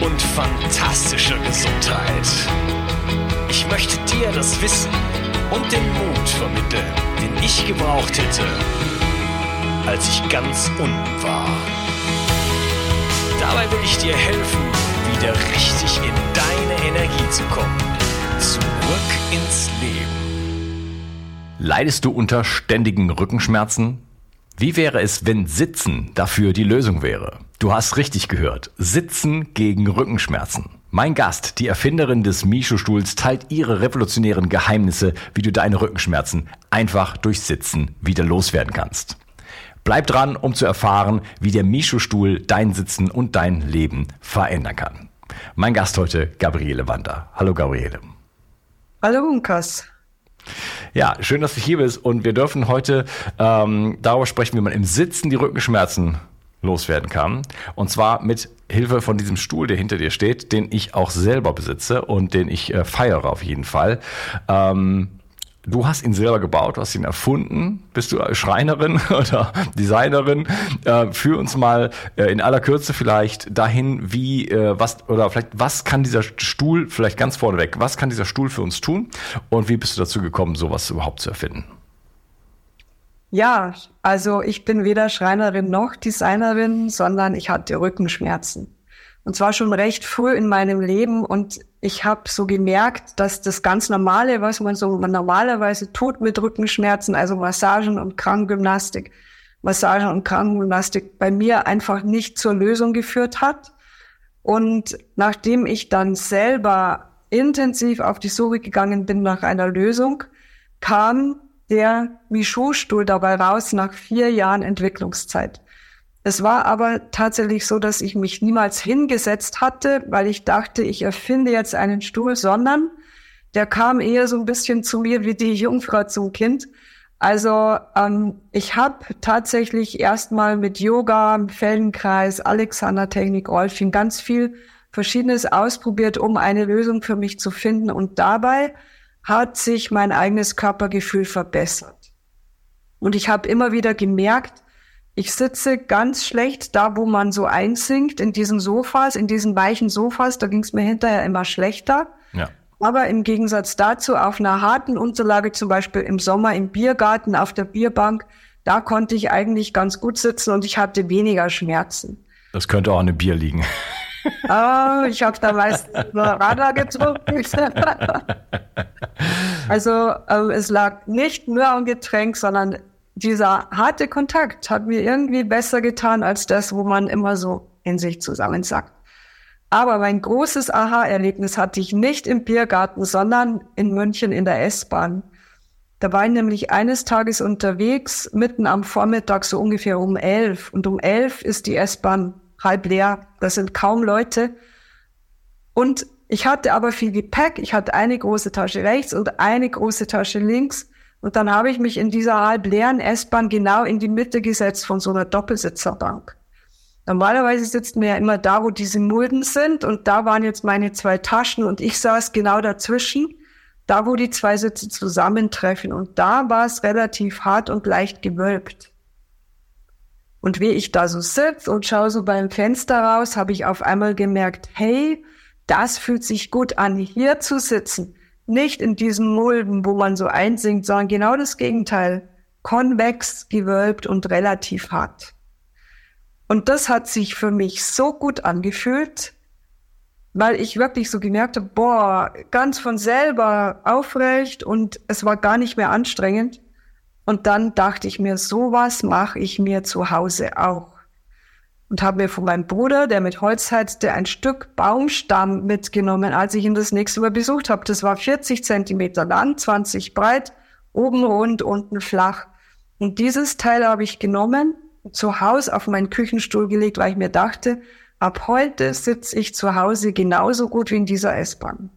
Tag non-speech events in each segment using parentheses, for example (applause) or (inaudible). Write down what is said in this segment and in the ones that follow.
und fantastischer Gesundheit. Ich möchte dir das Wissen und den Mut vermitteln, den ich gebraucht hätte, als ich ganz unten war. Dabei will ich dir helfen, wieder richtig in deine Energie zu kommen. Zurück ins Leben. Leidest du unter ständigen Rückenschmerzen? Wie wäre es, wenn Sitzen dafür die Lösung wäre? Du hast richtig gehört. Sitzen gegen Rückenschmerzen. Mein Gast, die Erfinderin des Misho-Stuhls, teilt ihre revolutionären Geheimnisse, wie du deine Rückenschmerzen einfach durch Sitzen wieder loswerden kannst. Bleib dran, um zu erfahren, wie der Misho-Stuhl dein Sitzen und dein Leben verändern kann. Mein Gast heute, Gabriele Wander. Hallo Gabriele. Hallo Unkas. Ja, schön, dass du hier bist und wir dürfen heute ähm, darüber sprechen, wie man im Sitzen die Rückenschmerzen loswerden kann. Und zwar mit Hilfe von diesem Stuhl, der hinter dir steht, den ich auch selber besitze und den ich äh, feiere auf jeden Fall. Ähm, Du hast ihn selber gebaut, du hast ihn erfunden. Bist du Schreinerin (laughs) oder Designerin? Äh, führ uns mal äh, in aller Kürze vielleicht dahin, wie, äh, was, oder vielleicht, was kann dieser Stuhl, vielleicht ganz vorneweg, was kann dieser Stuhl für uns tun? Und wie bist du dazu gekommen, sowas überhaupt zu erfinden? Ja, also ich bin weder Schreinerin noch Designerin, sondern ich hatte Rückenschmerzen. Und zwar schon recht früh in meinem Leben. Und ich habe so gemerkt, dass das ganz Normale, was man so normalerweise tut mit Rückenschmerzen, also Massagen und Krankengymnastik, Massagen und Krankengymnastik bei mir einfach nicht zur Lösung geführt hat. Und nachdem ich dann selber intensiv auf die Suche gegangen bin nach einer Lösung, kam der Michaud-Stuhl dabei raus nach vier Jahren Entwicklungszeit. Es war aber tatsächlich so, dass ich mich niemals hingesetzt hatte, weil ich dachte, ich erfinde jetzt einen Stuhl, sondern der kam eher so ein bisschen zu mir wie die Jungfrau zum Kind. Also ähm, ich habe tatsächlich erstmal mit Yoga, Feldenkreis, Alexander-Technik, Rolfing ganz viel Verschiedenes ausprobiert, um eine Lösung für mich zu finden. Und dabei hat sich mein eigenes Körpergefühl verbessert. Und ich habe immer wieder gemerkt, ich sitze ganz schlecht da, wo man so einsinkt, in diesen Sofas, in diesen weichen Sofas. Da ging es mir hinterher immer schlechter. Ja. Aber im Gegensatz dazu auf einer harten Unterlage, zum Beispiel im Sommer im Biergarten auf der Bierbank, da konnte ich eigentlich ganz gut sitzen und ich hatte weniger Schmerzen. Das könnte auch an dem Bier liegen. Oh, (laughs) ich habe da meistens nur Radler getrunken. (laughs) also äh, es lag nicht nur am Getränk, sondern dieser harte Kontakt hat mir irgendwie besser getan als das, wo man immer so in sich zusammensackt. Aber mein großes Aha-Erlebnis hatte ich nicht im Biergarten, sondern in München in der S-Bahn. Da war ich nämlich eines Tages unterwegs, mitten am Vormittag, so ungefähr um elf. Und um elf ist die S-Bahn halb leer. Da sind kaum Leute. Und ich hatte aber viel Gepäck. Ich hatte eine große Tasche rechts und eine große Tasche links. Und dann habe ich mich in dieser halb leeren S-Bahn genau in die Mitte gesetzt von so einer Doppelsitzerbank. Normalerweise sitzt man ja immer da, wo diese Mulden sind und da waren jetzt meine zwei Taschen und ich saß genau dazwischen. da wo die zwei Sitze zusammentreffen. Und da war es relativ hart und leicht gewölbt. Und wie ich da so sitze und schaue so beim Fenster raus, habe ich auf einmal gemerkt, hey, das fühlt sich gut an, hier zu sitzen. Nicht in diesem Mulden, wo man so einsinkt, sondern genau das Gegenteil. Konvex, gewölbt und relativ hart. Und das hat sich für mich so gut angefühlt, weil ich wirklich so gemerkt habe, boah, ganz von selber aufrecht und es war gar nicht mehr anstrengend. Und dann dachte ich mir, sowas mache ich mir zu Hause auch. Und habe mir von meinem Bruder, der mit Holz heizte, ein Stück Baumstamm mitgenommen, als ich ihn das nächste Mal besucht habe. Das war 40 Zentimeter lang, 20 breit, oben rund, unten flach. Und dieses Teil habe ich genommen, zu Hause auf meinen Küchenstuhl gelegt, weil ich mir dachte, ab heute sitze ich zu Hause genauso gut wie in dieser S-Bahn.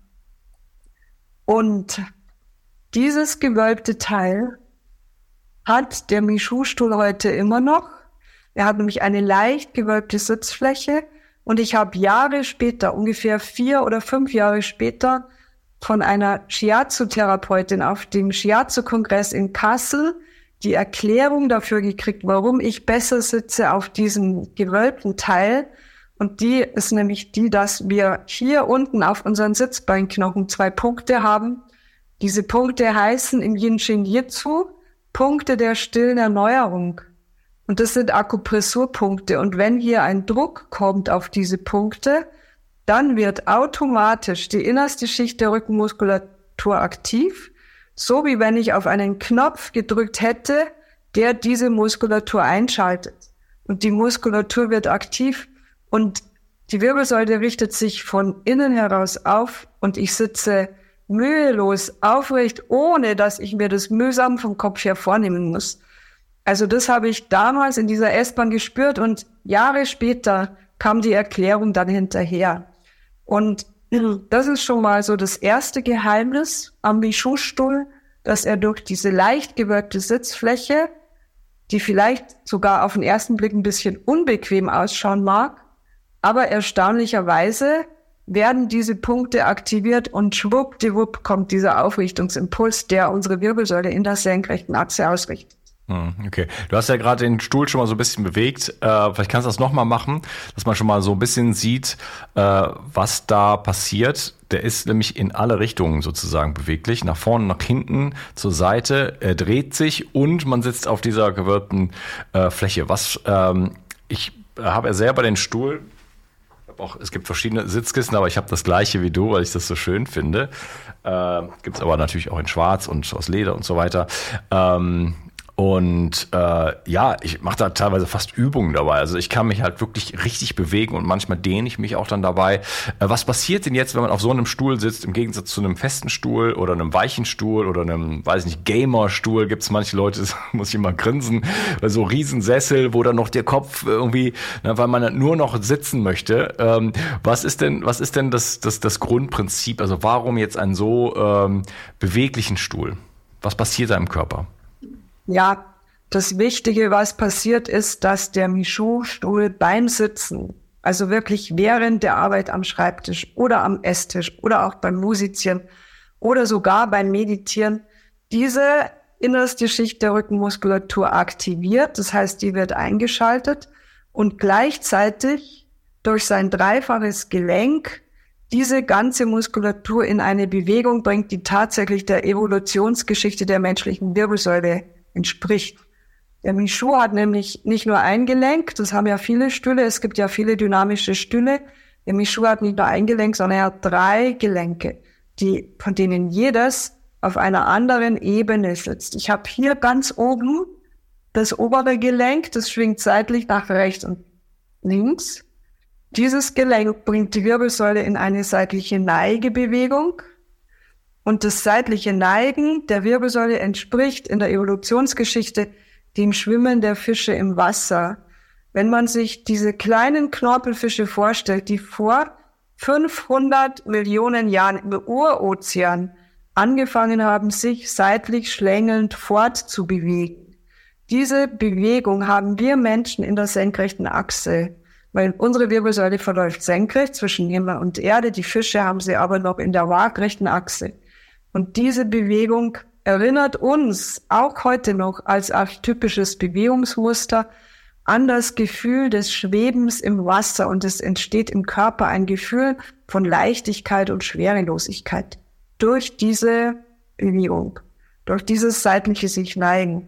Und dieses gewölbte Teil hat der Michu-Stuhl heute immer noch. Er hat nämlich eine leicht gewölbte Sitzfläche und ich habe Jahre später, ungefähr vier oder fünf Jahre später, von einer Shiatsu-Therapeutin auf dem Shiatsu-Kongress in Kassel die Erklärung dafür gekriegt, warum ich besser sitze auf diesem gewölbten Teil. Und die ist nämlich die, dass wir hier unten auf unseren Sitzbeinknochen zwei Punkte haben. Diese Punkte heißen im Yin Shin Jitsu Punkte der stillen Erneuerung. Und das sind Akupressurpunkte. Und wenn hier ein Druck kommt auf diese Punkte, dann wird automatisch die innerste Schicht der Rückenmuskulatur aktiv, so wie wenn ich auf einen Knopf gedrückt hätte, der diese Muskulatur einschaltet. Und die Muskulatur wird aktiv und die Wirbelsäule richtet sich von innen heraus auf und ich sitze mühelos aufrecht, ohne dass ich mir das mühsam vom Kopf her vornehmen muss. Also das habe ich damals in dieser S-Bahn gespürt und Jahre später kam die Erklärung dann hinterher. Und das ist schon mal so das erste Geheimnis am Michu-Stuhl, dass er durch diese leicht gewölbte Sitzfläche, die vielleicht sogar auf den ersten Blick ein bisschen unbequem ausschauen mag, aber erstaunlicherweise werden diese Punkte aktiviert und schwuppdiwupp kommt dieser Aufrichtungsimpuls, der unsere Wirbelsäule in der senkrechten Achse ausrichtet. Hm, okay, du hast ja gerade den Stuhl schon mal so ein bisschen bewegt. Äh, vielleicht kannst du das nochmal machen, dass man schon mal so ein bisschen sieht, äh, was da passiert. Der ist nämlich in alle Richtungen sozusagen beweglich, nach vorne, nach hinten, zur Seite. Er dreht sich und man sitzt auf dieser gewölbten äh, Fläche. Was ähm, ich habe ja selber den Stuhl auch, es gibt verschiedene Sitzkissen, aber ich habe das gleiche wie du, weil ich das so schön finde. Äh, gibt es aber natürlich auch in Schwarz und aus Leder und so weiter. Ähm, und äh, ja, ich mache da teilweise fast Übungen dabei. Also ich kann mich halt wirklich richtig bewegen und manchmal dehne ich mich auch dann dabei. Äh, was passiert denn jetzt, wenn man auf so einem Stuhl sitzt, im Gegensatz zu einem festen Stuhl oder einem weichen Stuhl oder einem, weiß nicht, Gamer-Stuhl? Gibt es manche Leute, (laughs) muss ich immer grinsen, so Riesensessel, wo dann noch der Kopf irgendwie, na, weil man nur noch sitzen möchte. Ähm, was ist denn, was ist denn das, das, das Grundprinzip? Also warum jetzt einen so ähm, beweglichen Stuhl? Was passiert da im Körper? Ja, das Wichtige, was passiert ist, dass der Michaud-Stuhl beim Sitzen, also wirklich während der Arbeit am Schreibtisch oder am Esstisch oder auch beim Musizieren oder sogar beim Meditieren, diese innerste Schicht der Rückenmuskulatur aktiviert. Das heißt, die wird eingeschaltet und gleichzeitig durch sein dreifaches Gelenk diese ganze Muskulatur in eine Bewegung bringt, die tatsächlich der Evolutionsgeschichte der menschlichen Wirbelsäule entspricht. Der Michu hat nämlich nicht nur ein Gelenk, das haben ja viele Stühle, es gibt ja viele dynamische Stühle. Der Michu hat nicht nur ein Gelenk, sondern er hat drei Gelenke, die, von denen jedes auf einer anderen Ebene sitzt. Ich habe hier ganz oben das obere Gelenk, das schwingt seitlich nach rechts und links. Dieses Gelenk bringt die Wirbelsäule in eine seitliche Neigebewegung. Und das seitliche Neigen der Wirbelsäule entspricht in der Evolutionsgeschichte dem Schwimmen der Fische im Wasser. Wenn man sich diese kleinen Knorpelfische vorstellt, die vor 500 Millionen Jahren im Urozean angefangen haben, sich seitlich schlängelnd fortzubewegen. Diese Bewegung haben wir Menschen in der senkrechten Achse, weil unsere Wirbelsäule verläuft senkrecht zwischen Himmel und Erde, die Fische haben sie aber noch in der waagrechten Achse. Und diese Bewegung erinnert uns auch heute noch als archetypisches Bewegungsmuster an das Gefühl des Schwebens im Wasser und es entsteht im Körper ein Gefühl von Leichtigkeit und Schwerelosigkeit durch diese Bewegung, durch dieses seitliche sich neigen.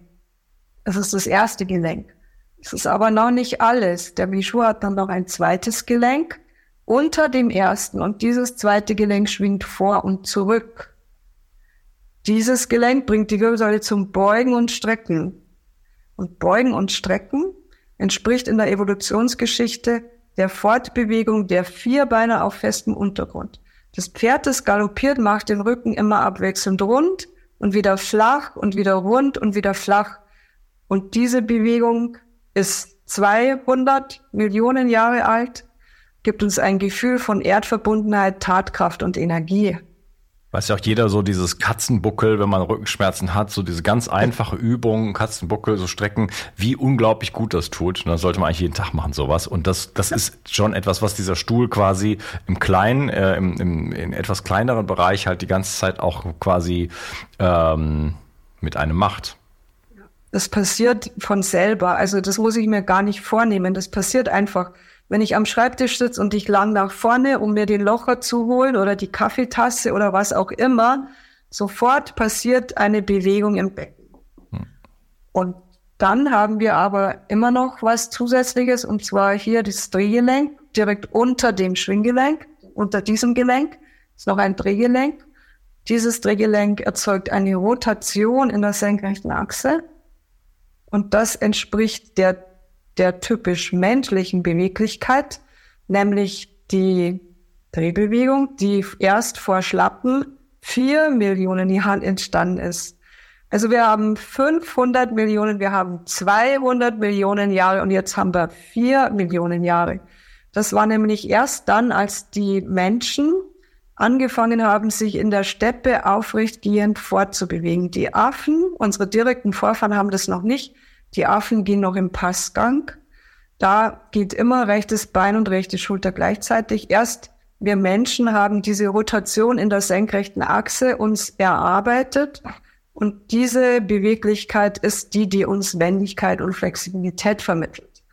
Das ist das erste Gelenk. Es ist aber noch nicht alles. Der Michu hat dann noch ein zweites Gelenk unter dem ersten und dieses zweite Gelenk schwingt vor und zurück. Dieses Gelenk bringt die Wirbelsäule zum Beugen und Strecken. Und Beugen und Strecken entspricht in der Evolutionsgeschichte der Fortbewegung der Vierbeiner auf festem Untergrund. Das Pferd, das galoppiert, macht den Rücken immer abwechselnd rund und wieder flach und wieder rund und wieder flach. Und diese Bewegung ist 200 Millionen Jahre alt, gibt uns ein Gefühl von Erdverbundenheit, Tatkraft und Energie. Weiß ja auch jeder so dieses Katzenbuckel, wenn man Rückenschmerzen hat, so diese ganz einfache Übung, Katzenbuckel, so Strecken, wie unglaublich gut das tut. Und das sollte man eigentlich jeden Tag machen, sowas. Und das, das ist schon etwas, was dieser Stuhl quasi im kleinen, äh, im, im in etwas kleineren Bereich halt die ganze Zeit auch quasi ähm, mit einem macht. Das passiert von selber. Also das muss ich mir gar nicht vornehmen. Das passiert einfach. Wenn ich am Schreibtisch sitze und ich lang nach vorne, um mir den Locher zu holen oder die Kaffeetasse oder was auch immer, sofort passiert eine Bewegung im Becken. Hm. Und dann haben wir aber immer noch was Zusätzliches und zwar hier das Drehgelenk direkt unter dem Schwinggelenk, unter diesem Gelenk ist noch ein Drehgelenk. Dieses Drehgelenk erzeugt eine Rotation in der senkrechten Achse und das entspricht der, der typisch menschlichen Beweglichkeit, nämlich die Drehbewegung, die erst vor schlappen vier Millionen Jahren entstanden ist. Also wir haben 500 Millionen, wir haben 200 Millionen Jahre und jetzt haben wir vier Millionen Jahre. Das war nämlich erst dann, als die Menschen angefangen haben, sich in der Steppe aufrechtgehend fortzubewegen. Die Affen, unsere direkten Vorfahren, haben das noch nicht. Die Affen gehen noch im Passgang. Da geht immer rechtes Bein und rechte Schulter gleichzeitig. Erst wir Menschen haben diese Rotation in der senkrechten Achse uns erarbeitet. Und diese Beweglichkeit ist die, die uns Wendigkeit und Flexibilität vermittelt.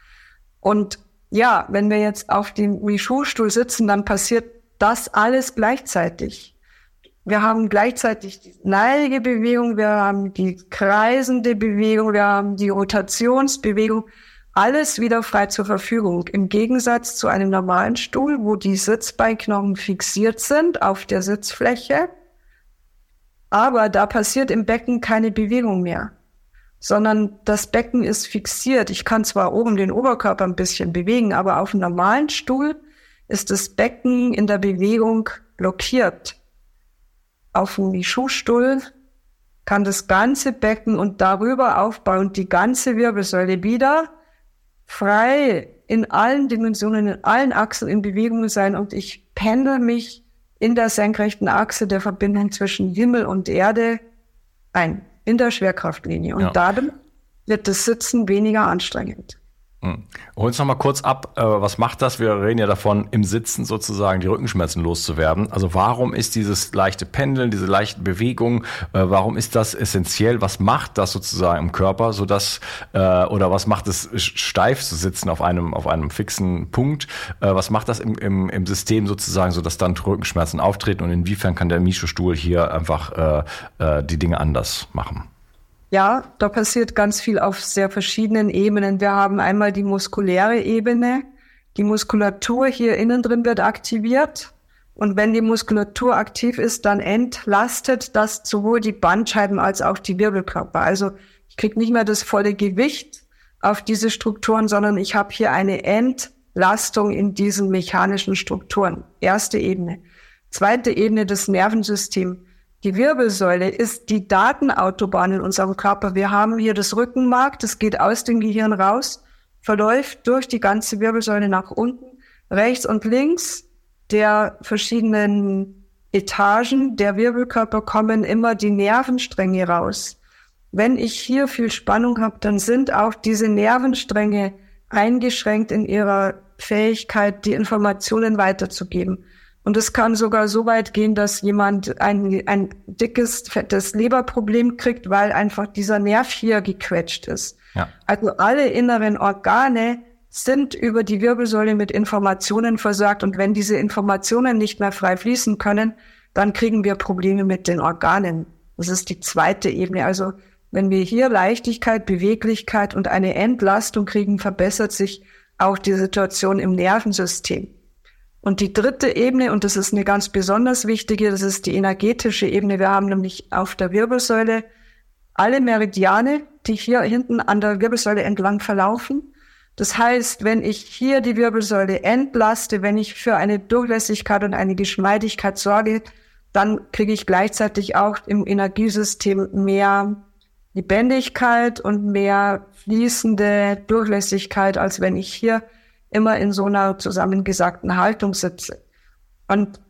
Und ja, wenn wir jetzt auf dem Wishu-Stuhl sitzen, dann passiert das alles gleichzeitig. Wir haben gleichzeitig die neige Bewegung, wir haben die kreisende Bewegung, wir haben die Rotationsbewegung, alles wieder frei zur Verfügung. Im Gegensatz zu einem normalen Stuhl, wo die Sitzbeinknochen fixiert sind auf der Sitzfläche. Aber da passiert im Becken keine Bewegung mehr, sondern das Becken ist fixiert. Ich kann zwar oben den Oberkörper ein bisschen bewegen, aber auf einem normalen Stuhl ist das Becken in der Bewegung blockiert. Auf dem Schuhstuhl kann das ganze Becken und darüber aufbauen die ganze Wirbelsäule wieder frei in allen Dimensionen, in allen Achsen in Bewegung sein und ich pendel mich in der senkrechten Achse der Verbindung zwischen Himmel und Erde ein, in der Schwerkraftlinie. Und ja. dadurch wird das Sitzen weniger anstrengend. Hm. Hol uns noch mal kurz ab, äh, was macht das? Wir reden ja davon, im Sitzen sozusagen die Rückenschmerzen loszuwerden. Also warum ist dieses leichte Pendeln, diese leichten Bewegungen, äh, warum ist das essentiell? Was macht das sozusagen im Körper, sodass äh, oder was macht es steif zu sitzen auf einem auf einem fixen Punkt? Äh, was macht das im, im, im System sozusagen, sodass dann Rückenschmerzen auftreten und inwiefern kann der Misho-Stuhl hier einfach äh, äh, die Dinge anders machen? Ja, da passiert ganz viel auf sehr verschiedenen Ebenen. Wir haben einmal die muskuläre Ebene. Die Muskulatur hier innen drin wird aktiviert. Und wenn die Muskulatur aktiv ist, dann entlastet das sowohl die Bandscheiben als auch die Wirbelkörper. Also ich kriege nicht mehr das volle Gewicht auf diese Strukturen, sondern ich habe hier eine Entlastung in diesen mechanischen Strukturen. Erste Ebene. Zweite Ebene, das Nervensystem. Die Wirbelsäule ist die Datenautobahn in unserem Körper. Wir haben hier das Rückenmark, das geht aus dem Gehirn raus, verläuft durch die ganze Wirbelsäule nach unten, rechts und links der verschiedenen Etagen der Wirbelkörper kommen immer die Nervenstränge raus. Wenn ich hier viel Spannung habe, dann sind auch diese Nervenstränge eingeschränkt in ihrer Fähigkeit, die Informationen weiterzugeben. Und es kann sogar so weit gehen, dass jemand ein, ein dickes, fettes Leberproblem kriegt, weil einfach dieser Nerv hier gequetscht ist. Ja. Also alle inneren Organe sind über die Wirbelsäule mit Informationen versorgt. Und wenn diese Informationen nicht mehr frei fließen können, dann kriegen wir Probleme mit den Organen. Das ist die zweite Ebene. Also wenn wir hier Leichtigkeit, Beweglichkeit und eine Entlastung kriegen, verbessert sich auch die Situation im Nervensystem. Und die dritte Ebene, und das ist eine ganz besonders wichtige, das ist die energetische Ebene. Wir haben nämlich auf der Wirbelsäule alle Meridiane, die hier hinten an der Wirbelsäule entlang verlaufen. Das heißt, wenn ich hier die Wirbelsäule entlaste, wenn ich für eine Durchlässigkeit und eine Geschmeidigkeit sorge, dann kriege ich gleichzeitig auch im Energiesystem mehr Lebendigkeit und mehr fließende Durchlässigkeit, als wenn ich hier immer in so einer zusammengesagten Haltung sitze. Und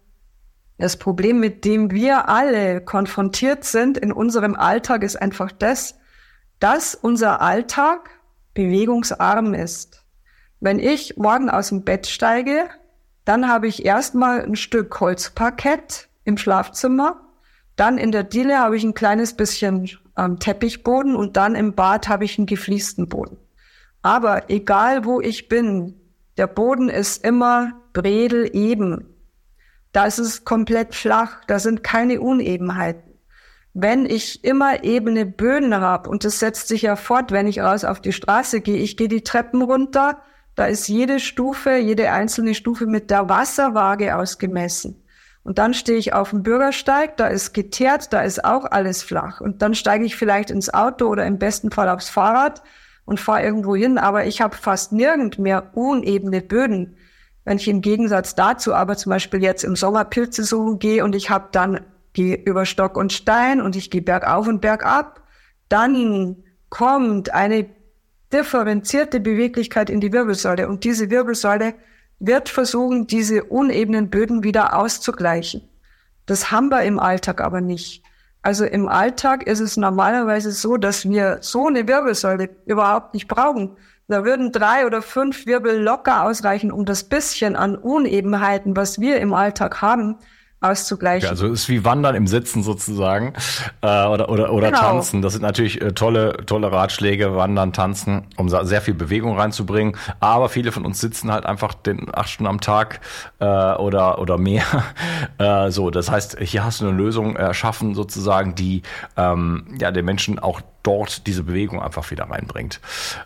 das Problem, mit dem wir alle konfrontiert sind in unserem Alltag, ist einfach das, dass unser Alltag bewegungsarm ist. Wenn ich morgen aus dem Bett steige, dann habe ich erstmal ein Stück Holzparkett im Schlafzimmer, dann in der Diele habe ich ein kleines bisschen ähm, Teppichboden und dann im Bad habe ich einen gefliesten Boden. Aber egal wo ich bin, der Boden ist immer bredel eben. Da ist es komplett flach, da sind keine Unebenheiten. Wenn ich immer ebene Böden habe, und das setzt sich ja fort, wenn ich raus auf die Straße gehe, ich gehe die Treppen runter, da ist jede Stufe, jede einzelne Stufe mit der Wasserwaage ausgemessen. Und dann stehe ich auf dem Bürgersteig, da ist geteert, da ist auch alles flach. Und dann steige ich vielleicht ins Auto oder im besten Fall aufs Fahrrad und fahre irgendwo hin, aber ich habe fast nirgend mehr unebene Böden. Wenn ich im Gegensatz dazu aber zum Beispiel jetzt im Sommer Pilze suchen gehe und ich habe dann gehe über Stock und Stein und ich gehe bergauf und bergab, dann kommt eine differenzierte Beweglichkeit in die Wirbelsäule und diese Wirbelsäule wird versuchen, diese unebenen Böden wieder auszugleichen. Das haben wir im Alltag aber nicht. Also im Alltag ist es normalerweise so, dass wir so eine Wirbelsäule überhaupt nicht brauchen. Da würden drei oder fünf Wirbel locker ausreichen, um das bisschen an Unebenheiten, was wir im Alltag haben, auszugleichen. Ja, also es ist wie Wandern im Sitzen sozusagen äh, oder oder oder genau. Tanzen. Das sind natürlich äh, tolle tolle Ratschläge, Wandern, Tanzen, um sehr viel Bewegung reinzubringen. Aber viele von uns sitzen halt einfach den acht Stunden am Tag äh, oder oder mehr. (laughs) äh, so, das heißt, hier hast du eine Lösung erschaffen sozusagen, die ähm, ja den Menschen auch dort diese Bewegung einfach wieder reinbringt.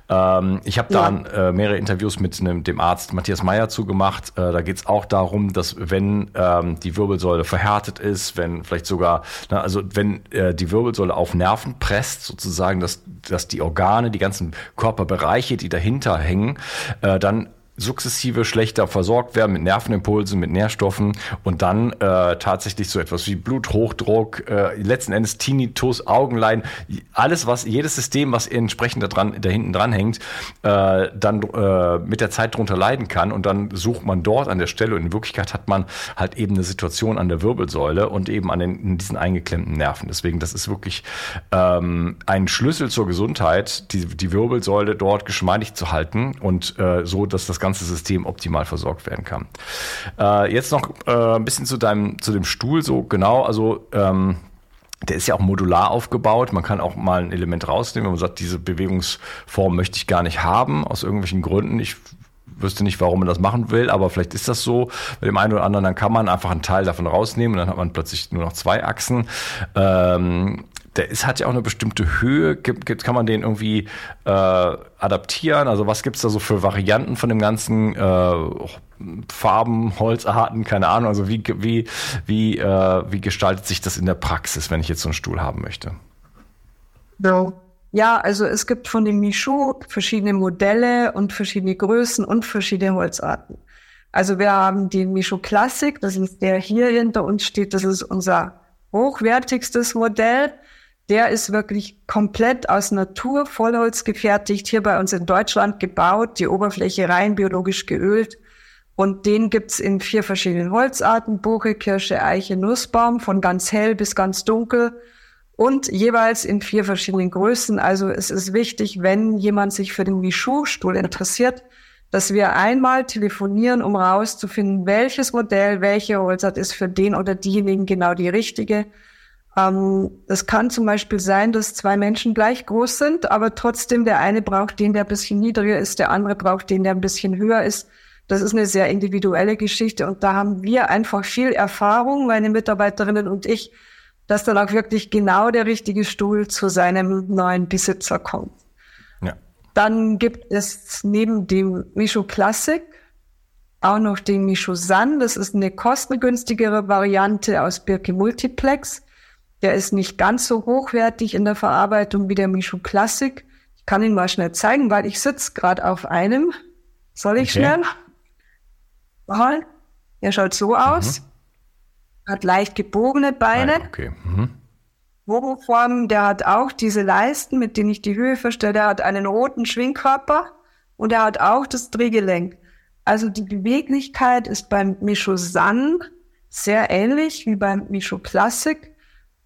Ähm, ich habe da ja. äh, mehrere Interviews mit einem, dem Arzt Matthias Meyer zugemacht. Äh, da geht es auch darum, dass wenn ähm, die Wirbelsäule verhärtet ist, wenn vielleicht sogar, na, also wenn äh, die Wirbelsäule auf Nerven presst, sozusagen, dass, dass die Organe, die ganzen Körperbereiche, die dahinter hängen, äh, dann sukzessive schlechter versorgt werden mit Nervenimpulsen, mit Nährstoffen und dann äh, tatsächlich so etwas wie Bluthochdruck, äh, letzten Endes Tinnitus, Augenleiden, alles was, jedes System, was entsprechend da, dran, da hinten dran hängt, äh, dann äh, mit der Zeit drunter leiden kann und dann sucht man dort an der Stelle und in Wirklichkeit hat man halt eben eine Situation an der Wirbelsäule und eben an den, diesen eingeklemmten Nerven. Deswegen, das ist wirklich ähm, ein Schlüssel zur Gesundheit, die, die Wirbelsäule dort geschmeidig zu halten und äh, so, dass das ganze System optimal versorgt werden kann. Äh, jetzt noch äh, ein bisschen zu deinem, zu dem Stuhl so genau. Also ähm, der ist ja auch modular aufgebaut. Man kann auch mal ein Element rausnehmen, wenn man sagt, diese Bewegungsform möchte ich gar nicht haben, aus irgendwelchen Gründen. Ich wüsste nicht, warum man das machen will, aber vielleicht ist das so. Bei dem einen oder anderen, dann kann man einfach einen Teil davon rausnehmen und dann hat man plötzlich nur noch zwei Achsen. Ähm, der ist, hat ja auch eine bestimmte Höhe. Gibt, gibt, kann man den irgendwie äh, adaptieren? Also was gibt's da so für Varianten von dem ganzen äh, Farben, Holzarten, keine Ahnung. Also wie, wie, wie, äh, wie gestaltet sich das in der Praxis, wenn ich jetzt so einen Stuhl haben möchte? So. Ja, also es gibt von dem Michou verschiedene Modelle und verschiedene Größen und verschiedene Holzarten. Also wir haben den Michou Classic, das ist der hier hinter uns steht, das ist unser hochwertigstes Modell. Der ist wirklich komplett aus Natur Vollholz gefertigt, hier bei uns in Deutschland gebaut, die Oberfläche rein biologisch geölt. Und den gibt's in vier verschiedenen Holzarten, Buche, Kirsche, Eiche, Nussbaum, von ganz hell bis ganz dunkel und jeweils in vier verschiedenen Größen. Also es ist wichtig, wenn jemand sich für den Michu-Stuhl interessiert, dass wir einmal telefonieren, um rauszufinden, welches Modell, welche Holzart ist für den oder diejenigen genau die richtige. Ähm, das kann zum Beispiel sein, dass zwei Menschen gleich groß sind, aber trotzdem der eine braucht den, der ein bisschen niedriger ist, der andere braucht den, der ein bisschen höher ist. Das ist eine sehr individuelle Geschichte und da haben wir einfach viel Erfahrung, meine Mitarbeiterinnen und ich, dass dann auch wirklich genau der richtige Stuhl zu seinem neuen Besitzer kommt. Dann gibt es neben dem Micho Classic auch noch den Micho San. Das ist eine kostengünstigere Variante aus Birke Multiplex. Der ist nicht ganz so hochwertig in der Verarbeitung wie der Micho Classic. Ich kann ihn mal schnell zeigen, weil ich sitze gerade auf einem. Soll ich okay. schnell? Mal. Er schaut so aus. Mhm. Hat leicht gebogene Beine. Ah, okay. Mhm. Bogenform, der hat auch diese Leisten, mit denen ich die Höhe verstelle. Der hat einen roten Schwingkörper und er hat auch das Drehgelenk. Also die Beweglichkeit ist beim Micho San sehr ähnlich wie beim Micho Classic,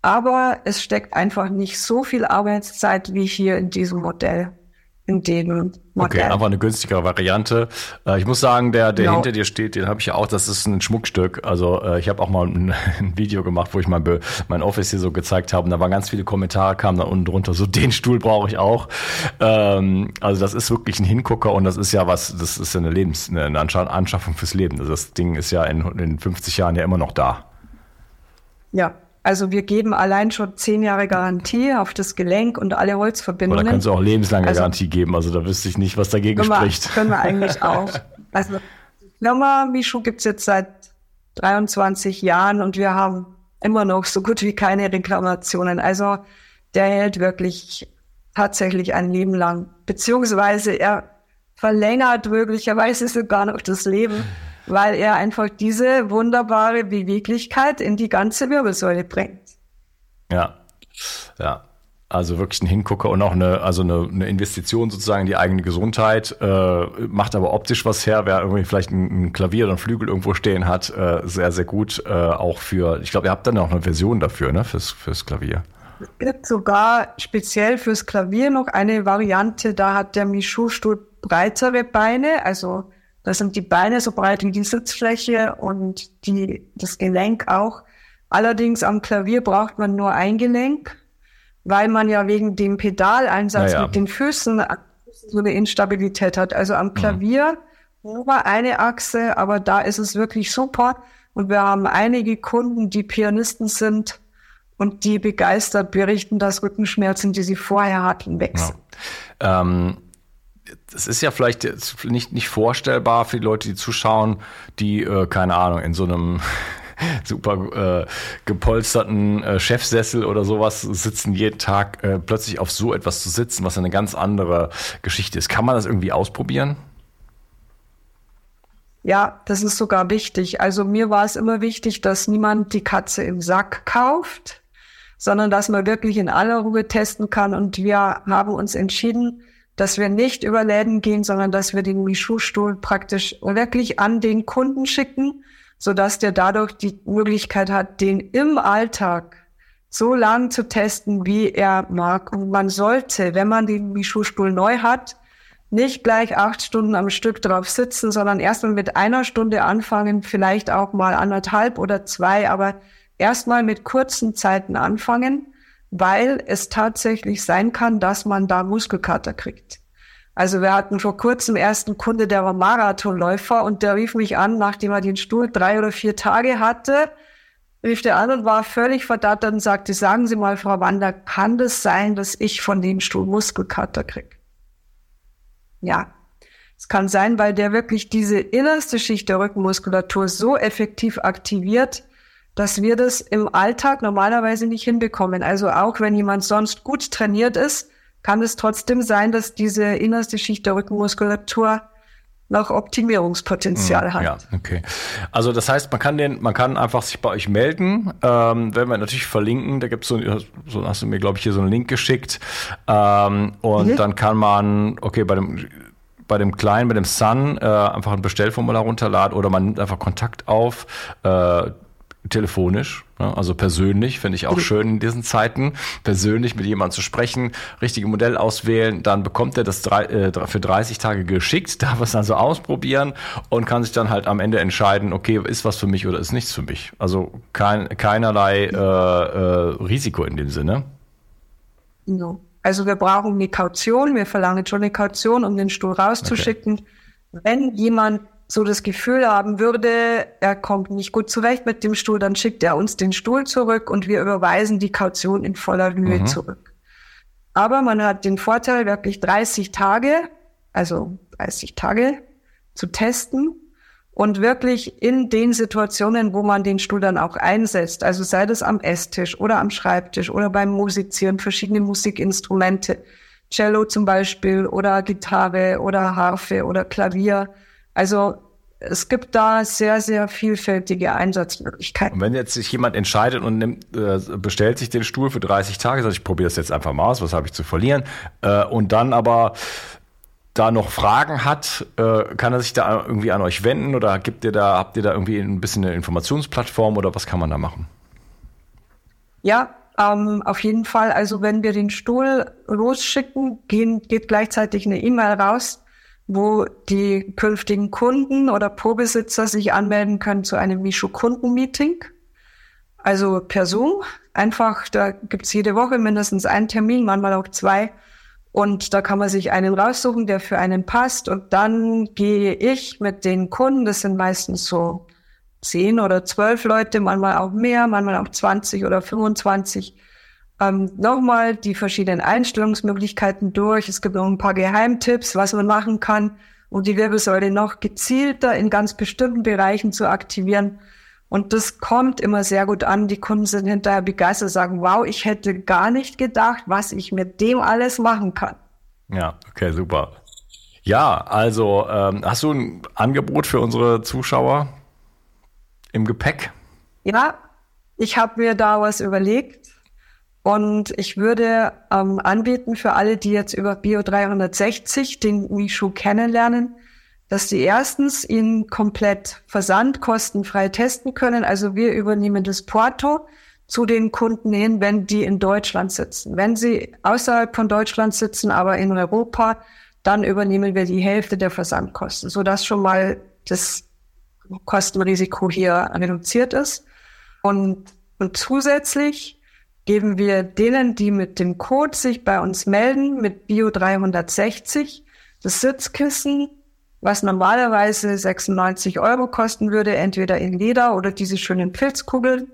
aber es steckt einfach nicht so viel Arbeitszeit wie hier in diesem Modell in dem Modell. Okay, einfach eine günstigere Variante. Äh, ich muss sagen, der, der genau. hinter dir steht, den habe ich ja auch, das ist ein Schmuckstück. Also äh, ich habe auch mal ein, (laughs) ein, Video gemacht, wo ich mein, mein Office hier so gezeigt habe. Und da waren ganz viele Kommentare, kamen da unten drunter, so (laughs) den Stuhl brauche ich auch. Ähm, also das ist wirklich ein Hingucker und das ist ja was, das ist ja eine Lebens-, eine Anschaffung fürs Leben. Also das Ding ist ja in, in 50 Jahren ja immer noch da. Ja, also wir geben allein schon zehn Jahre Garantie auf das Gelenk und alle Holzverbindungen. Oder können Sie auch lebenslange also, Garantie geben. Also da wüsste ich nicht, was dagegen können spricht. Wir, können wir eigentlich (laughs) auch. Also Firma Mischu gibt's jetzt seit 23 Jahren und wir haben immer noch so gut wie keine Reklamationen. Also der hält wirklich tatsächlich ein Leben lang. Beziehungsweise er verlängert möglicherweise sogar noch das Leben weil er einfach diese wunderbare Beweglichkeit in die ganze Wirbelsäule bringt. Ja, ja. Also wirklich ein Hingucker und auch eine, also eine, eine Investition sozusagen in die eigene Gesundheit, äh, macht aber optisch was her, wer irgendwie vielleicht ein, ein Klavier oder ein Flügel irgendwo stehen hat, äh, sehr, sehr gut. Äh, auch für, ich glaube, ihr habt dann auch eine Version dafür, ne, fürs, fürs Klavier. Es gibt sogar speziell fürs Klavier noch eine Variante, da hat der Michu-Stuhl breitere Beine, also da sind die Beine so breit wie die Sitzfläche und die, das Gelenk auch. Allerdings am Klavier braucht man nur ein Gelenk, weil man ja wegen dem Pedaleinsatz ja. mit den Füßen so eine Instabilität hat. Also am mhm. Klavier mhm. nur eine Achse, aber da ist es wirklich super. Und wir haben einige Kunden, die Pianisten sind und die begeistert berichten, dass Rückenschmerzen, die sie vorher hatten, weg sind. Ja. Ähm das ist ja vielleicht nicht, nicht vorstellbar für die Leute, die zuschauen, die, äh, keine Ahnung, in so einem (laughs) super äh, gepolsterten äh, Chefsessel oder sowas sitzen jeden Tag äh, plötzlich auf so etwas zu sitzen, was eine ganz andere Geschichte ist. Kann man das irgendwie ausprobieren? Ja, das ist sogar wichtig. Also mir war es immer wichtig, dass niemand die Katze im Sack kauft, sondern dass man wirklich in aller Ruhe testen kann. Und wir haben uns entschieden, dass wir nicht über Läden gehen, sondern dass wir den Michu-Stuhl praktisch wirklich an den Kunden schicken, so dass der dadurch die Möglichkeit hat, den im Alltag so lang zu testen, wie er mag. Und man sollte, wenn man den Michu-Stuhl neu hat, nicht gleich acht Stunden am Stück drauf sitzen, sondern erstmal mit einer Stunde anfangen, vielleicht auch mal anderthalb oder zwei, aber erstmal mit kurzen Zeiten anfangen weil es tatsächlich sein kann, dass man da Muskelkater kriegt. Also wir hatten vor kurzem ersten Kunde, der war Marathonläufer und der rief mich an, nachdem er den Stuhl drei oder vier Tage hatte, rief der an und war völlig verdattert und sagte, sagen Sie mal, Frau Wander, kann das sein, dass ich von dem Stuhl Muskelkater kriege? Ja, es kann sein, weil der wirklich diese innerste Schicht der Rückenmuskulatur so effektiv aktiviert, dass wir das im Alltag normalerweise nicht hinbekommen. Also auch wenn jemand sonst gut trainiert ist, kann es trotzdem sein, dass diese innerste Schicht der Rückenmuskulatur noch Optimierungspotenzial hm, hat. Ja, okay. Also das heißt, man kann den, man kann einfach sich bei euch melden. Ähm, werden wir natürlich verlinken. Da gibt es so, so hast du mir glaube ich hier so einen Link geschickt. Ähm, und mhm. dann kann man, okay, bei dem bei dem Kleinen, bei dem Sun, äh, einfach ein Bestellformular runterladen oder man nimmt einfach Kontakt auf. Äh, telefonisch Also persönlich finde ich auch schön in diesen Zeiten, persönlich mit jemandem zu sprechen, richtige Modell auswählen, dann bekommt er das drei, äh, für 30 Tage geschickt, (laughs) darf es also ausprobieren und kann sich dann halt am Ende entscheiden, okay, ist was für mich oder ist nichts für mich. Also kein, keinerlei äh, äh, Risiko in dem Sinne. No. Also wir brauchen eine Kaution, wir verlangen schon eine Kaution, um den Stuhl rauszuschicken. Okay. Wenn jemand so das Gefühl haben würde, er kommt nicht gut zurecht mit dem Stuhl, dann schickt er uns den Stuhl zurück und wir überweisen die Kaution in voller Höhe mhm. zurück. Aber man hat den Vorteil, wirklich 30 Tage, also 30 Tage zu testen und wirklich in den Situationen, wo man den Stuhl dann auch einsetzt, also sei das am Esstisch oder am Schreibtisch oder beim Musizieren, verschiedene Musikinstrumente, Cello zum Beispiel oder Gitarre oder Harfe oder Klavier, also es gibt da sehr, sehr vielfältige Einsatzmöglichkeiten. Und wenn jetzt sich jemand entscheidet und nimmt, äh, bestellt sich den Stuhl für 30 Tage, sagt, ich probiere das jetzt einfach mal aus, was habe ich zu verlieren, äh, und dann aber da noch Fragen hat, äh, kann er sich da irgendwie an euch wenden oder gibt ihr da, habt ihr da irgendwie ein bisschen eine Informationsplattform oder was kann man da machen? Ja, ähm, auf jeden Fall. Also wenn wir den Stuhl losschicken, gehen, geht gleichzeitig eine E-Mail raus wo die künftigen Kunden oder Probesitzer sich anmelden können zu einem Misho-Kunden-Meeting. Also per Zoom. Einfach, da gibt's jede Woche mindestens einen Termin, manchmal auch zwei. Und da kann man sich einen raussuchen, der für einen passt. Und dann gehe ich mit den Kunden, das sind meistens so zehn oder zwölf Leute, manchmal auch mehr, manchmal auch 20 oder 25, ähm, nochmal die verschiedenen Einstellungsmöglichkeiten durch. Es gibt noch ein paar Geheimtipps, was man machen kann, um die Wirbelsäule noch gezielter in ganz bestimmten Bereichen zu aktivieren. Und das kommt immer sehr gut an. Die Kunden sind hinterher begeistert, sagen, wow, ich hätte gar nicht gedacht, was ich mit dem alles machen kann. Ja, okay, super. Ja, also ähm, hast du ein Angebot für unsere Zuschauer im Gepäck? Ja, ich habe mir da was überlegt. Und ich würde ähm, anbieten für alle, die jetzt über Bio 360 den Mishu kennenlernen, dass sie erstens ihn komplett versandkostenfrei testen können. Also wir übernehmen das Porto zu den Kunden hin, wenn die in Deutschland sitzen. Wenn sie außerhalb von Deutschland sitzen, aber in Europa, dann übernehmen wir die Hälfte der Versandkosten, sodass schon mal das Kostenrisiko hier reduziert ist. Und, und zusätzlich geben wir denen, die mit dem Code sich bei uns melden, mit Bio 360, das Sitzkissen, was normalerweise 96 Euro kosten würde, entweder in Leder oder diese schönen Pilzkugeln,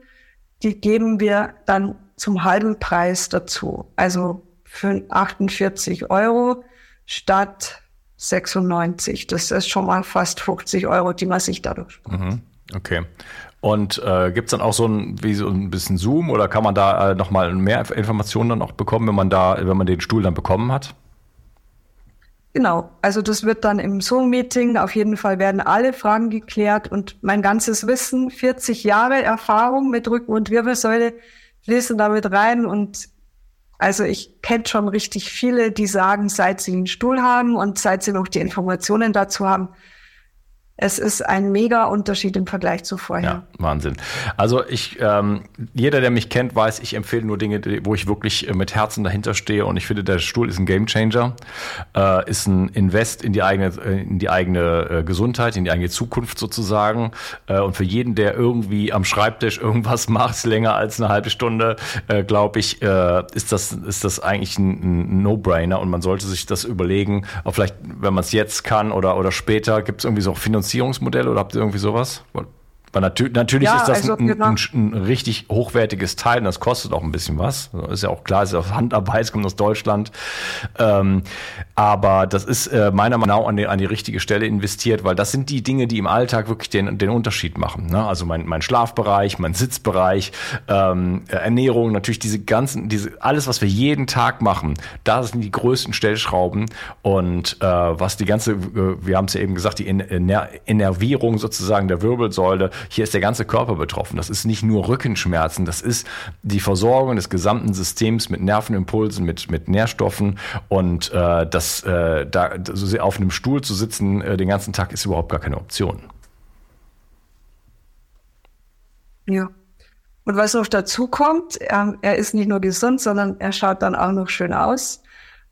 die geben wir dann zum halben Preis dazu. Also für 48 Euro statt 96. Das ist schon mal fast 50 Euro, die man sich dadurch. Mhm. Okay. Und äh, gibt es dann auch so ein, wie so ein bisschen Zoom oder kann man da äh, nochmal mehr Informationen dann auch bekommen, wenn man da, wenn man den Stuhl dann bekommen hat? Genau, also das wird dann im Zoom-Meeting, auf jeden Fall werden alle Fragen geklärt und mein ganzes Wissen, 40 Jahre Erfahrung mit Rücken- und Wirbelsäule fließen damit rein und also ich kenne schon richtig viele, die sagen, seit sie einen Stuhl haben und seit sie noch die Informationen dazu haben, es ist ein mega Unterschied im Vergleich zu vorher. Ja, Wahnsinn. Also ich, ähm, jeder, der mich kennt, weiß, ich empfehle nur Dinge, wo ich wirklich äh, mit Herzen dahinter stehe und ich finde, der Stuhl ist ein Gamechanger, äh, ist ein Invest in die eigene, äh, in die eigene äh, Gesundheit, in die eigene Zukunft sozusagen. Äh, und für jeden, der irgendwie am Schreibtisch irgendwas (laughs) macht, länger als eine halbe Stunde, äh, glaube ich, ist das, ist das eigentlich ein, ein No-Brainer und man sollte sich das überlegen, auch vielleicht, wenn man es jetzt kann oder, oder später, gibt es irgendwie so Finanzierung Finanzierungsmodell oder habt ihr irgendwie sowas? Weil natür natürlich ja, ist das also, ein, genau. ein, ein, richtig hochwertiges Teil und das kostet auch ein bisschen was. Ist ja auch klar, ist ja Handarbeit, es kommt aus Deutschland. Ähm, aber das ist äh, meiner Meinung nach an die, an die richtige Stelle investiert, weil das sind die Dinge, die im Alltag wirklich den, den Unterschied machen. Ne? Also mein, mein Schlafbereich, mein Sitzbereich, ähm, Ernährung, natürlich diese ganzen, diese, alles, was wir jeden Tag machen, da sind die größten Stellschrauben. Und äh, was die ganze, äh, wir haben es ja eben gesagt, die Innervierung sozusagen der Wirbelsäule, hier ist der ganze Körper betroffen. Das ist nicht nur Rückenschmerzen, das ist die Versorgung des gesamten Systems mit Nervenimpulsen, mit, mit Nährstoffen und äh, das, äh, da so auf einem Stuhl zu sitzen äh, den ganzen Tag ist überhaupt gar keine Option. Ja. Und was noch dazu kommt, er, er ist nicht nur gesund, sondern er schaut dann auch noch schön aus.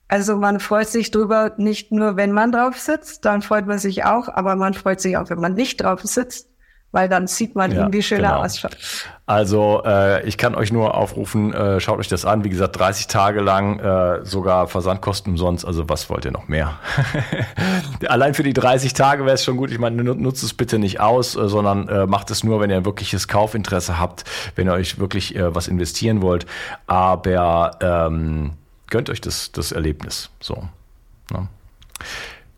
Also man freut sich drüber, nicht nur wenn man drauf sitzt, dann freut man sich auch, aber man freut sich auch, wenn man nicht drauf sitzt weil dann sieht man ja, ihn, wie schön genau. er ausschaut. Also äh, ich kann euch nur aufrufen, äh, schaut euch das an. Wie gesagt, 30 Tage lang, äh, sogar Versandkosten umsonst. Also was wollt ihr noch mehr? (laughs) Allein für die 30 Tage wäre es schon gut. Ich meine, nutzt es bitte nicht aus, äh, sondern äh, macht es nur, wenn ihr ein wirkliches Kaufinteresse habt, wenn ihr euch wirklich äh, was investieren wollt. Aber ähm, gönnt euch das, das Erlebnis. So. Ne?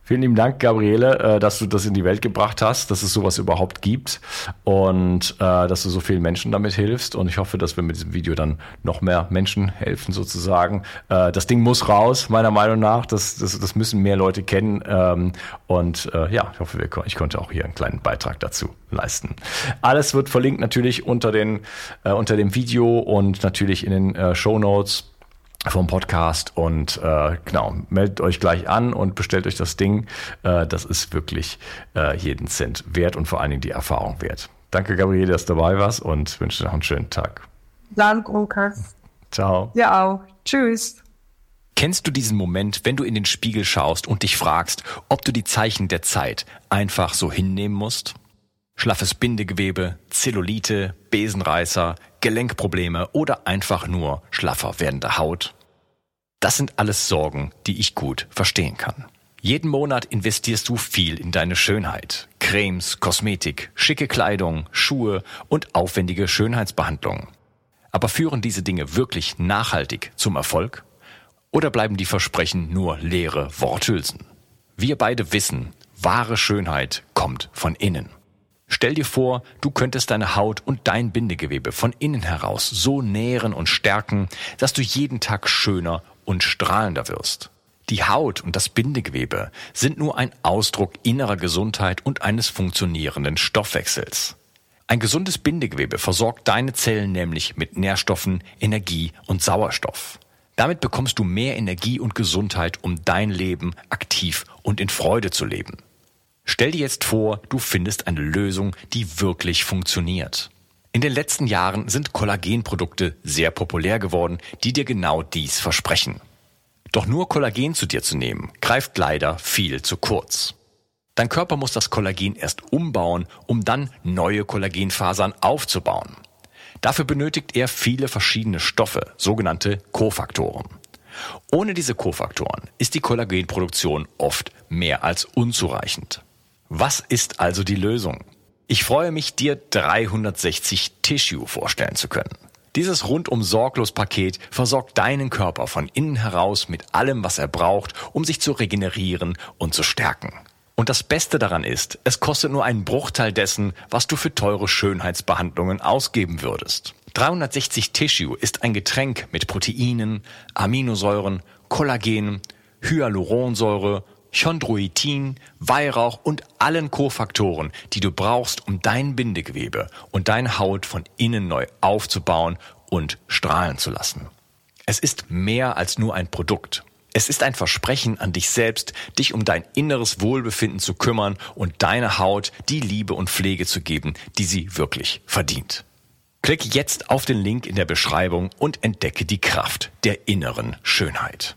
Vielen lieben Dank, Gabriele, äh, dass du das in die Welt gebracht hast, dass es sowas überhaupt gibt und äh, dass du so vielen Menschen damit hilfst. Und ich hoffe, dass wir mit diesem Video dann noch mehr Menschen helfen, sozusagen. Äh, das Ding muss raus, meiner Meinung nach. Das, das, das müssen mehr Leute kennen. Ähm, und ja, ich hoffe, ich konnte auch hier einen kleinen Beitrag dazu leisten. Alles wird verlinkt natürlich unter, den, unter dem Video und natürlich in den Show Notes vom Podcast und äh, genau, meldet euch gleich an und bestellt euch das Ding. Äh, das ist wirklich äh, jeden Cent wert und vor allen Dingen die Erfahrung wert. Danke, Gabriele, dass du dabei warst und wünsche dir noch einen schönen Tag. Danke, Lukas. Ciao. Ja auch. Tschüss. Kennst du diesen Moment, wenn du in den Spiegel schaust und dich fragst, ob du die Zeichen der Zeit einfach so hinnehmen musst? Schlaffes Bindegewebe, Zellulite, Besenreißer, Gelenkprobleme oder einfach nur schlaffer werdende Haut? Das sind alles Sorgen, die ich gut verstehen kann. Jeden Monat investierst du viel in deine Schönheit. Cremes, Kosmetik, schicke Kleidung, Schuhe und aufwendige Schönheitsbehandlungen. Aber führen diese Dinge wirklich nachhaltig zum Erfolg? Oder bleiben die Versprechen nur leere Worthülsen? Wir beide wissen, wahre Schönheit kommt von innen. Stell dir vor, du könntest deine Haut und dein Bindegewebe von innen heraus so nähren und stärken, dass du jeden Tag schöner und strahlender wirst. Die Haut und das Bindegewebe sind nur ein Ausdruck innerer Gesundheit und eines funktionierenden Stoffwechsels. Ein gesundes Bindegewebe versorgt deine Zellen nämlich mit Nährstoffen, Energie und Sauerstoff. Damit bekommst du mehr Energie und Gesundheit, um dein Leben aktiv und in Freude zu leben. Stell dir jetzt vor, du findest eine Lösung, die wirklich funktioniert. In den letzten Jahren sind Kollagenprodukte sehr populär geworden, die dir genau dies versprechen. Doch nur Kollagen zu dir zu nehmen, greift leider viel zu kurz. Dein Körper muss das Kollagen erst umbauen, um dann neue Kollagenfasern aufzubauen. Dafür benötigt er viele verschiedene Stoffe, sogenannte Kofaktoren. Ohne diese Kofaktoren ist die Kollagenproduktion oft mehr als unzureichend. Was ist also die Lösung? Ich freue mich, dir 360 Tissue vorstellen zu können. Dieses rundum sorglos Paket versorgt deinen Körper von innen heraus mit allem, was er braucht, um sich zu regenerieren und zu stärken. Und das Beste daran ist, es kostet nur einen Bruchteil dessen, was du für teure Schönheitsbehandlungen ausgeben würdest. 360 Tissue ist ein Getränk mit Proteinen, Aminosäuren, Kollagen, Hyaluronsäure Chondroitin, Weihrauch und allen Kofaktoren, die du brauchst, um dein Bindegewebe und deine Haut von innen neu aufzubauen und strahlen zu lassen. Es ist mehr als nur ein Produkt. Es ist ein Versprechen an dich selbst, dich um dein inneres Wohlbefinden zu kümmern und deiner Haut die Liebe und Pflege zu geben, die sie wirklich verdient. Klick jetzt auf den Link in der Beschreibung und entdecke die Kraft der inneren Schönheit.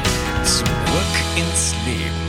Zurück ins Leben.